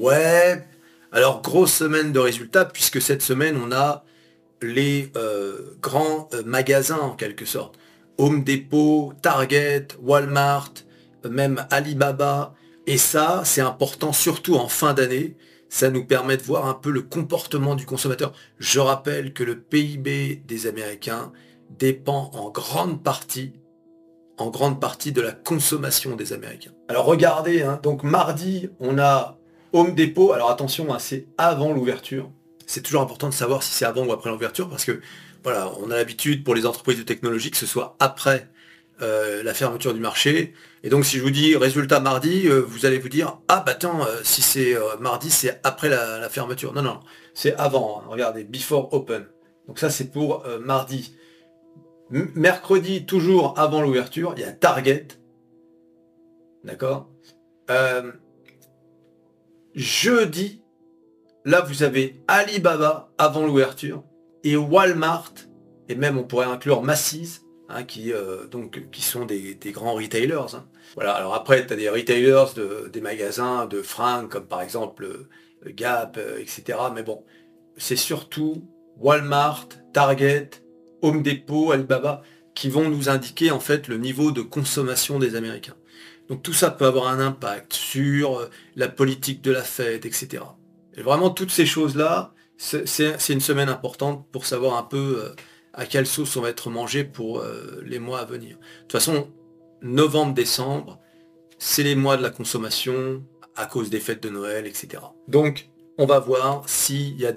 Ouais, alors grosse semaine de résultats, puisque cette semaine, on a les euh, grands euh, magasins en quelque sorte. Home Depot, Target, Walmart, même Alibaba. Et ça, c'est important surtout en fin d'année. Ça nous permet de voir un peu le comportement du consommateur. Je rappelle que le PIB des Américains dépend en grande partie en grande partie de la consommation des Américains. Alors regardez, hein, donc mardi, on a Home Depot. Alors attention, hein, c'est avant l'ouverture. C'est toujours important de savoir si c'est avant ou après l'ouverture parce que voilà, on a l'habitude pour les entreprises de technologie que ce soit après euh, la fermeture du marché. Et donc si je vous dis résultat mardi, euh, vous allez vous dire ah bah attends, euh, si c'est mardi, c'est après la, fermeture. Non, non, c'est avant. Hein. Regardez, before open. Donc ça c'est pour mardi. mercredi, toujours avant l'ouverture, il y a Target. D'accord? Jeudi, là vous avez Alibaba avant l'ouverture et Walmart, et même on pourrait inclure Macy's, hein, qui, euh, donc, qui sont des, grands retailers. Hein. Voilà, alors après, tu as des retailers, des magasins de fringues, comme par exemple euh, Gap, euh, etc. Mais bon, c'est surtout Walmart, Target, Home Depot, Alibaba, qui vont nous indiquer en fait le niveau de consommation des Américains. Donc tout ça peut avoir un impact sur la politique de la fête, etc. Et vraiment toutes ces choses-là, c'est une semaine importante pour savoir un peu euh, à quelle sauce on va être mangé pour euh, les mois à venir. De toute façon, novembre-décembre, c'est les mois de la consommation à cause des fêtes de Noël, etc. Donc, on va voir s'il y a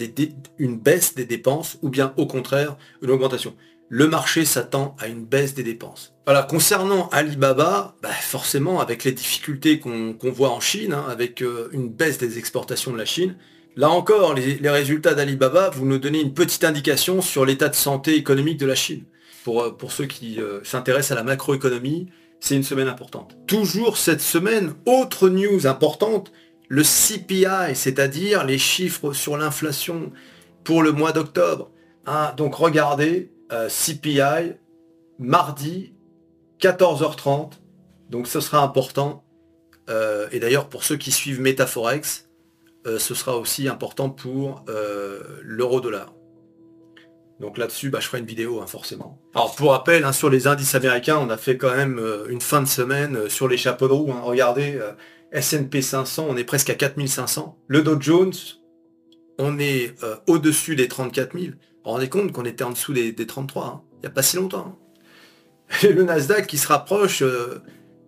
une baisse des dépenses ou bien au contraire une augmentation. Le marché s'attend à une baisse des dépenses. Voilà, concernant Alibaba, bah, forcément avec les difficultés qu'on voit en Chine, hein, avec euh, une baisse des exportations de la Chine, Là encore, les, résultats d'Alibaba, vous nous donnez une petite indication sur l'état de santé économique de la Chine. Pour, euh, ceux qui euh, s'intéressent à la macroéconomie, c'est une semaine importante. Toujours cette semaine, autre news importante, le CPI, c'est-à-dire les chiffres sur l'inflation pour le mois d'octobre. Hein, donc regardez, euh, CPI, mardi, 14h30. Donc ce sera important. et d'ailleurs, pour ceux qui suivent Metaforex, euh, ce sera aussi important pour euh, l'euro-dollar. Donc là-dessus, bah, je ferai une vidéo, hein, forcément. Alors pour rappel, hein, sur les indices américains, on a fait quand même euh, une fin de semaine sur les chapeaux de roue. Hein. Regardez, S&P 500, on est presque à 4500. Le Dow Jones, on est au-dessus des 34 000. Vous vous rendez compte qu'on était en dessous des, 33, il n'y a pas si longtemps. Et le Nasdaq qui se rapproche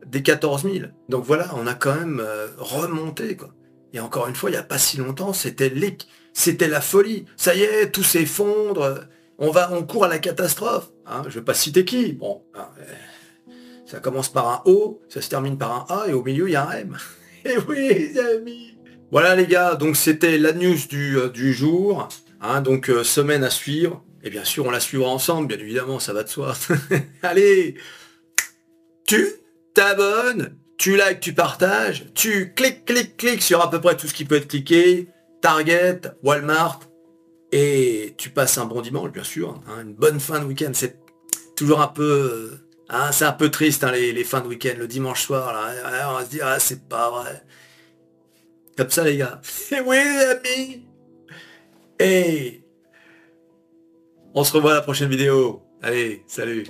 des 14 000. Donc voilà, on a quand même remonté. Quoi. Et encore une fois, il n'y a pas si longtemps, c'était c'était la folie. Ça y est, tout s'effondre. On va, on court à la catastrophe. Hein, je ne vais pas citer qui. Bon, hein, euh, ça commence par un O, ça se termine par un A et au milieu il y a un M. Et oui, les amis. Voilà les gars, donc c'était la news du, euh, du jour. Hein, donc euh, semaine à suivre. Et bien sûr, on la suivra ensemble, bien évidemment, ça va de soi. Allez, tu t'abonnes tu likes, tu partages, tu cliques, cliques, cliques sur à peu près tout ce qui peut être cliqué, Target, Walmart, et tu passes un bon dimanche, bien sûr, hein, une bonne fin de week-end. C'est toujours un peu, hein, c'est un peu triste les, fins de week-end, le dimanche soir, là, on va se dire, ah, c'est pas vrai. Comme ça, les gars. Et oui, les amis. Et on se revoit à la prochaine vidéo. Allez, salut.